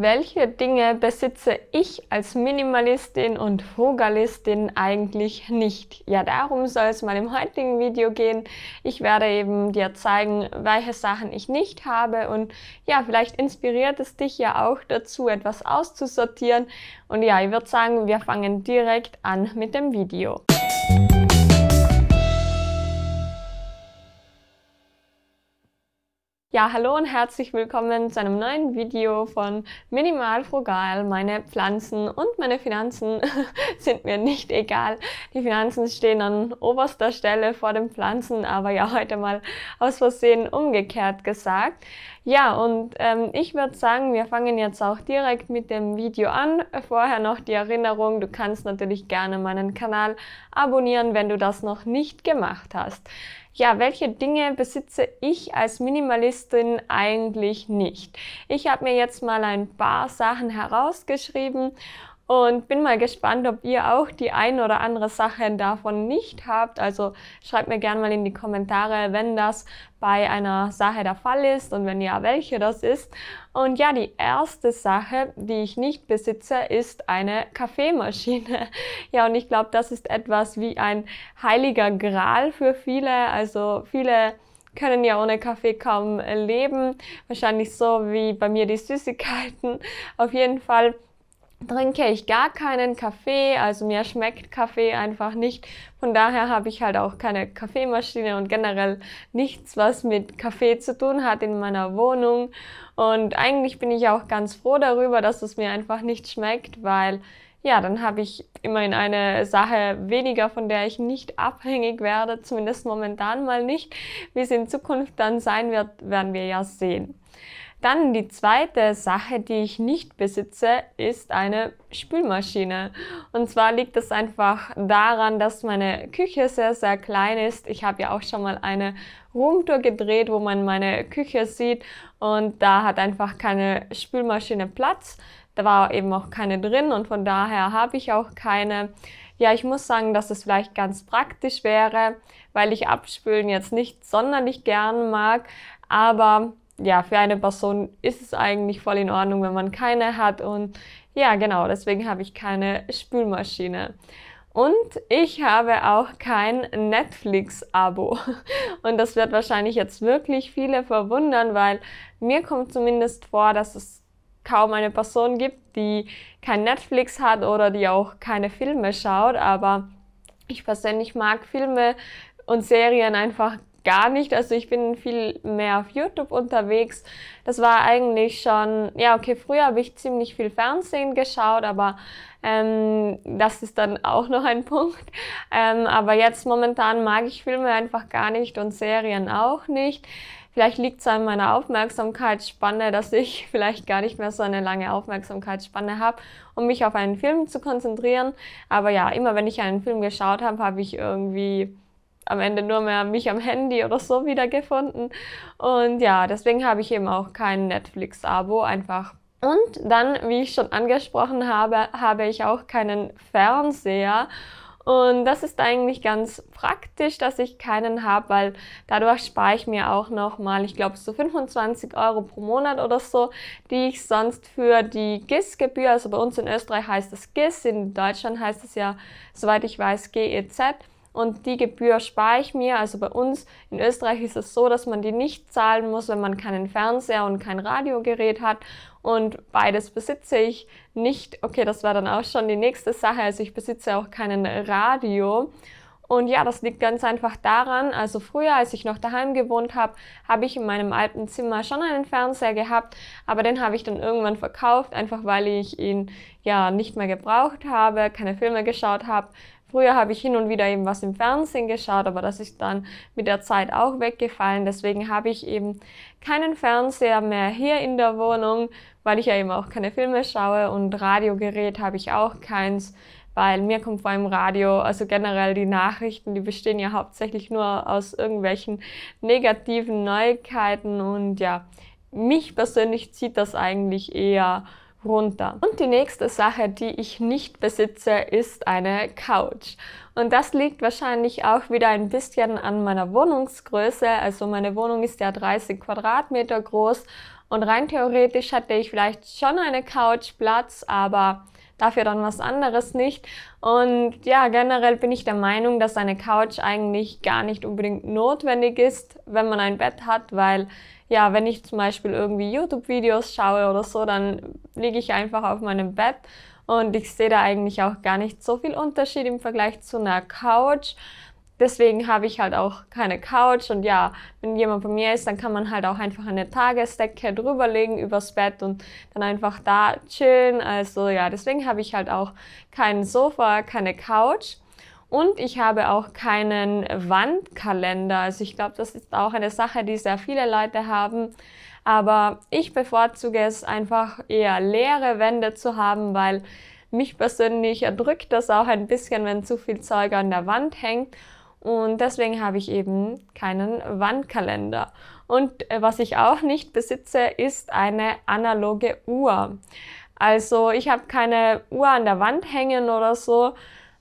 welche Dinge besitze ich als Minimalistin und Frugalistin eigentlich nicht? Ja, darum soll es mal im heutigen Video gehen. Ich werde eben dir zeigen, welche Sachen ich nicht habe und ja, vielleicht inspiriert es dich ja auch dazu, etwas auszusortieren. Und ja, ich würde sagen, wir fangen direkt an mit dem Video. Ja, hallo und herzlich willkommen zu einem neuen Video von Minimal Frugal. Meine Pflanzen und meine Finanzen sind mir nicht egal. Die Finanzen stehen an oberster Stelle vor den Pflanzen, aber ja, heute mal aus Versehen umgekehrt gesagt. Ja, und ähm, ich würde sagen, wir fangen jetzt auch direkt mit dem Video an. Vorher noch die Erinnerung, du kannst natürlich gerne meinen Kanal abonnieren, wenn du das noch nicht gemacht hast ja, welche Dinge besitze ich als Minimalistin eigentlich nicht? Ich habe mir jetzt mal ein paar Sachen herausgeschrieben und bin mal gespannt, ob ihr auch die ein oder andere Sache davon nicht habt. Also schreibt mir gerne mal in die Kommentare, wenn das bei einer Sache der Fall ist und wenn ja, welche das ist. Und ja, die erste Sache, die ich nicht besitze, ist eine Kaffeemaschine. Ja, und ich glaube, das ist etwas wie ein heiliger Gral für viele. Also viele können ja ohne Kaffee kaum leben. Wahrscheinlich so wie bei mir die Süßigkeiten. Auf jeden Fall trinke ich gar keinen Kaffee, also mir schmeckt Kaffee einfach nicht. Von daher habe ich halt auch keine Kaffeemaschine und generell nichts, was mit Kaffee zu tun hat in meiner Wohnung. Und eigentlich bin ich auch ganz froh darüber, dass es mir einfach nicht schmeckt, weil ja, dann habe ich immerhin eine Sache weniger, von der ich nicht abhängig werde, zumindest momentan mal nicht. Wie es in Zukunft dann sein wird, werden wir ja sehen. Dann die zweite Sache, die ich nicht besitze, ist eine Spülmaschine. Und zwar liegt es einfach daran, dass meine Küche sehr, sehr klein ist. Ich habe ja auch schon mal eine Roomtour gedreht, wo man meine Küche sieht und da hat einfach keine Spülmaschine Platz. Da war eben auch keine drin und von daher habe ich auch keine. Ja, ich muss sagen, dass es vielleicht ganz praktisch wäre, weil ich Abspülen jetzt nicht sonderlich gern mag, aber ja, für eine Person ist es eigentlich voll in Ordnung, wenn man keine hat. Und ja, genau, deswegen habe ich keine Spülmaschine. Und ich habe auch kein Netflix-Abo. Und das wird wahrscheinlich jetzt wirklich viele verwundern, weil mir kommt zumindest vor, dass es kaum eine Person gibt, die kein Netflix hat oder die auch keine Filme schaut. Aber ich persönlich mag Filme und Serien einfach gar nicht. Also ich bin viel mehr auf YouTube unterwegs. Das war eigentlich schon, ja, okay, früher habe ich ziemlich viel Fernsehen geschaut, aber ähm, das ist dann auch noch ein Punkt. Ähm, aber jetzt momentan mag ich Filme einfach gar nicht und Serien auch nicht. Vielleicht liegt es an meiner Aufmerksamkeitsspanne, dass ich vielleicht gar nicht mehr so eine lange Aufmerksamkeitsspanne habe, um mich auf einen Film zu konzentrieren. Aber ja, immer wenn ich einen Film geschaut habe, habe ich irgendwie am Ende nur mehr mich am Handy oder so wiedergefunden. Und ja, deswegen habe ich eben auch kein Netflix-Abo einfach. Und dann, wie ich schon angesprochen habe, habe ich auch keinen Fernseher. Und das ist eigentlich ganz praktisch, dass ich keinen habe, weil dadurch spare ich mir auch nochmal, ich glaube, so 25 Euro pro Monat oder so, die ich sonst für die GIS-Gebühr, also bei uns in Österreich heißt das GIS, in Deutschland heißt es ja, soweit ich weiß, GEZ, und die Gebühr spare ich mir. Also bei uns in Österreich ist es so, dass man die nicht zahlen muss, wenn man keinen Fernseher und kein Radiogerät hat. Und beides besitze ich nicht. Okay, das war dann auch schon die nächste Sache. Also ich besitze auch keinen Radio. Und ja, das liegt ganz einfach daran, also früher, als ich noch daheim gewohnt habe, habe ich in meinem alten Zimmer schon einen Fernseher gehabt, aber den habe ich dann irgendwann verkauft, einfach weil ich ihn ja nicht mehr gebraucht habe, keine Filme geschaut habe, Früher habe ich hin und wieder eben was im Fernsehen geschaut, aber das ist dann mit der Zeit auch weggefallen. Deswegen habe ich eben keinen Fernseher mehr hier in der Wohnung, weil ich ja eben auch keine Filme schaue und Radiogerät habe ich auch keins, weil mir kommt vor allem Radio, also generell die Nachrichten, die bestehen ja hauptsächlich nur aus irgendwelchen negativen Neuigkeiten und ja, mich persönlich zieht das eigentlich eher runter. Und die nächste Sache, die ich nicht besitze, ist eine Couch. Und das liegt wahrscheinlich auch wieder ein bisschen an meiner Wohnungsgröße. Also meine Wohnung ist ja 30 Quadratmeter groß Und rein theoretisch hätte ich vielleicht schon eine Couch Platz, aber dafür dann was anderes nicht. Und ja, generell bin ich der Meinung, dass eine Couch eigentlich gar nicht unbedingt notwendig ist, wenn man ein Bett hat, weil ja, wenn ich zum Beispiel irgendwie YouTube-Videos schaue oder so, dann liege ich einfach auf meinem Bett und ich sehe da eigentlich auch gar nicht so viel Unterschied im Vergleich zu einer Couch. Deswegen habe ich halt auch keine Couch und ja, wenn jemand bei mir ist, dann kann man halt auch einfach eine Tagesdecke drüberlegen übers Bett und dann einfach da chillen. Also ja, deswegen habe ich halt auch kein Sofa, keine Couch. Und ich habe auch keinen Wandkalender. Also ich glaube, das ist auch eine Sache, die sehr viele Leute haben. Aber ich bevorzuge es einfach eher leere Wände zu haben, weil mich persönlich erdrückt das auch ein bisschen, wenn zu viel Zeug an der Wand hängt. Und deswegen habe ich eben keinen Wandkalender. Und äh, was ich auch nicht besitze, ist eine analoge Uhr. Also ich habe keine Uhr an der Wand hängen oder so.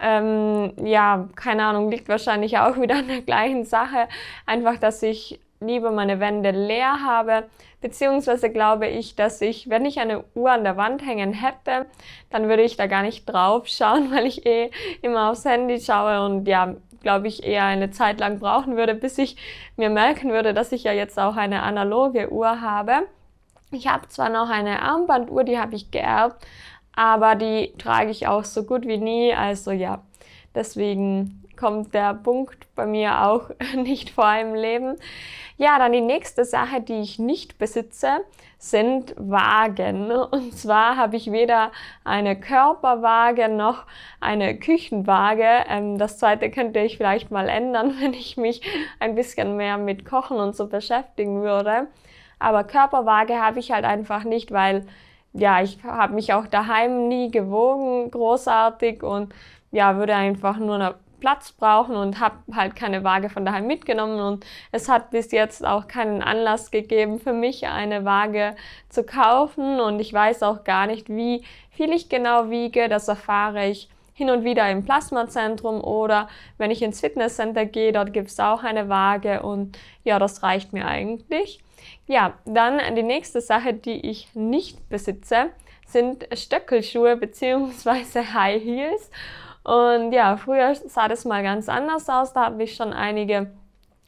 Ähm, ja, keine Ahnung, liegt wahrscheinlich auch wieder an der gleichen Sache. Einfach, dass ich lieber meine Wände leer habe. Beziehungsweise glaube ich, dass ich, wenn ich eine Uhr an der Wand hängen hätte, dann würde ich da gar nicht drauf schauen, weil ich eh immer aufs Handy schaue und ja, glaube ich, eher eine Zeit lang brauchen würde, bis ich mir merken würde, dass ich ja jetzt auch eine analoge Uhr habe. Ich habe zwar noch eine Armbanduhr, die habe ich geerbt, aber die trage ich auch so gut wie nie. Also ja, deswegen kommt der Punkt bei mir auch nicht vor im Leben. Ja, dann die nächste Sache, die ich nicht besitze, sind Wagen. Und zwar habe ich weder eine Körperwaage noch eine Küchenwaage. Ähm, das zweite könnte ich vielleicht mal ändern, wenn ich mich ein bisschen mehr mit Kochen und so beschäftigen würde. Aber Körperwaage habe ich halt einfach nicht, weil ja, ich habe mich auch daheim nie gewogen, großartig und ja, würde einfach nur eine Platz brauchen und habe halt keine Waage von daheim mitgenommen und es hat bis jetzt auch keinen Anlass gegeben für mich eine Waage zu kaufen und ich weiß auch gar nicht, wie viel ich genau wiege. Das erfahre ich hin und wieder im Plasmazentrum oder wenn ich ins Fitnesscenter gehe, dort gibt es auch eine Waage und ja, das reicht mir eigentlich. Ja, dann die nächste Sache, die ich nicht besitze, sind Stöckelschuhe bzw. High Heels. Und ja, früher sah das mal ganz anders aus. Da habe ich schon einige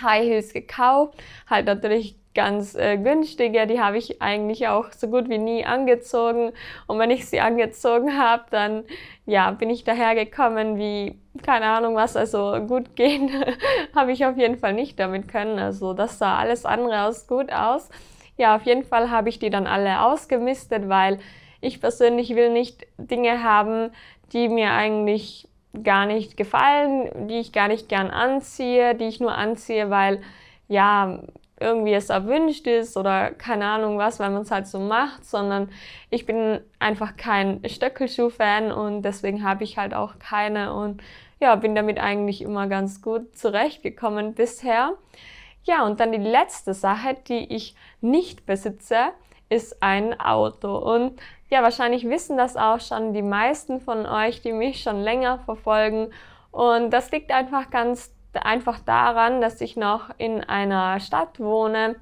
High Heels gekauft. Halt natürlich ganz äh, günstige. Die habe ich eigentlich auch so gut wie nie angezogen. Und wenn ich sie angezogen habe, dann ja, bin ich dahergekommen wie, keine Ahnung was, also gut gehen habe ich auf jeden Fall nicht damit können. Also das sah alles andere als gut aus. Ja, auf jeden Fall habe ich die dann alle ausgemistet, weil ich persönlich will nicht Dinge haben, die mir eigentlich gar nicht gefallen, die ich gar nicht gern anziehe, die ich nur anziehe, weil ja, irgendwie es erwünscht ist oder keine Ahnung was, weil man es halt so macht, sondern ich bin einfach kein Stöckelschuh-Fan und deswegen habe ich halt auch keine und ja, bin damit eigentlich immer ganz gut zurechtgekommen bisher. Ja, und dann die letzte Sache, die ich nicht besitze, ist ein Auto. Und ja, wahrscheinlich wissen das auch schon die meisten von euch, die mich schon länger verfolgen. Und das liegt einfach ganz einfach daran, dass ich noch in einer Stadt wohne.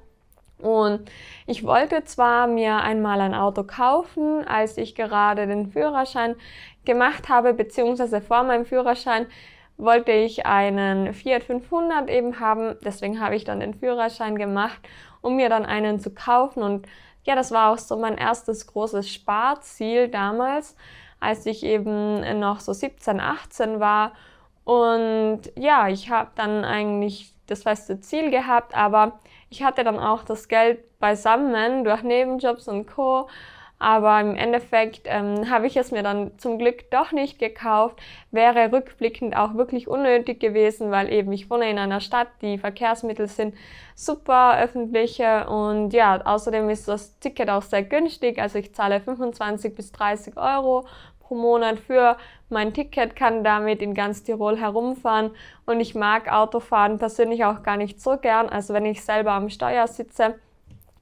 Und ich wollte zwar mir einmal ein Auto kaufen, als ich gerade den Führerschein gemacht habe, beziehungsweise vor meinem Führerschein wollte ich einen Fiat 500 eben haben. Deswegen habe ich dann den Führerschein gemacht, um mir dann einen zu kaufen. Und ja, das war auch so mein erstes großes Sparziel damals, als ich eben noch so 17, 18 war. Und ja, ich habe dann eigentlich das feste Ziel gehabt, aber ich hatte dann auch das Geld beisammen durch Nebenjobs und Co. Aber im Endeffekt ähm, habe ich es mir dann zum Glück doch nicht gekauft. Wäre rückblickend auch wirklich unnötig gewesen, weil eben ich wohne in einer Stadt, die Verkehrsmittel sind super öffentliche und ja, außerdem ist das Ticket auch sehr günstig. Also ich zahle 25 bis 30 Euro pro Monat für mein Ticket, kann damit in ganz Tirol herumfahren und ich mag Autofahren persönlich auch gar nicht so gern. Also wenn ich selber am Steuer sitze,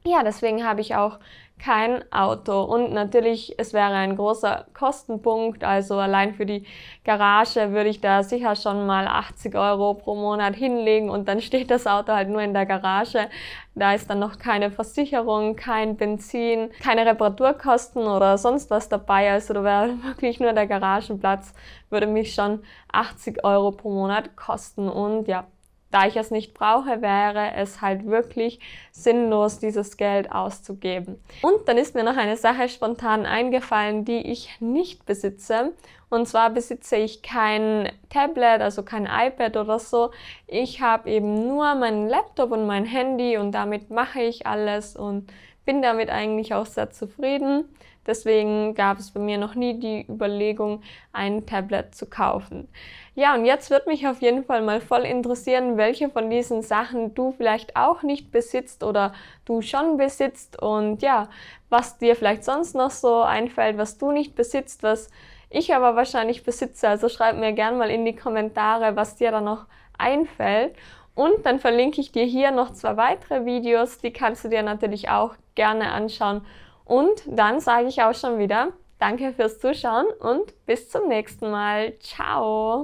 ja, deswegen habe ich auch kein Auto. Und natürlich, es wäre ein großer Kostenpunkt. Also allein für die Garage würde ich da sicher schon mal 80 Euro pro Monat hinlegen und dann steht das Auto halt nur in der Garage. Da ist dann noch keine Versicherung, kein Benzin, keine Reparaturkosten oder sonst was dabei. Also da wäre wirklich nur der Garagenplatz, würde mich schon 80 Euro pro Monat kosten. Und ja, da ich es nicht brauche, wäre es halt wirklich sinnlos, dieses Geld auszugeben. Und dann ist mir noch eine Sache spontan eingefallen, die ich nicht besitze. Und zwar besitze ich kein Tablet, also kein iPad oder so. Ich habe eben nur meinen Laptop und mein Handy und damit mache ich alles und bin damit eigentlich auch sehr zufrieden. Deswegen gab es bei mir noch nie die Überlegung, ein Tablet zu kaufen. Ja, und jetzt wird mich auf jeden Fall mal voll interessieren, welche von diesen Sachen du vielleicht auch nicht besitzt oder du schon besitzt und ja, was dir vielleicht sonst noch so einfällt, was du nicht besitzt, was ich aber wahrscheinlich besitze. Also schreib mir gerne mal in die Kommentare, was dir da noch einfällt. Und dann verlinke ich dir hier noch zwei weitere Videos, die kannst du dir natürlich auch gerne anschauen und dann sage ich auch schon wieder, danke fürs Zuschauen und bis zum nächsten Mal. Ciao!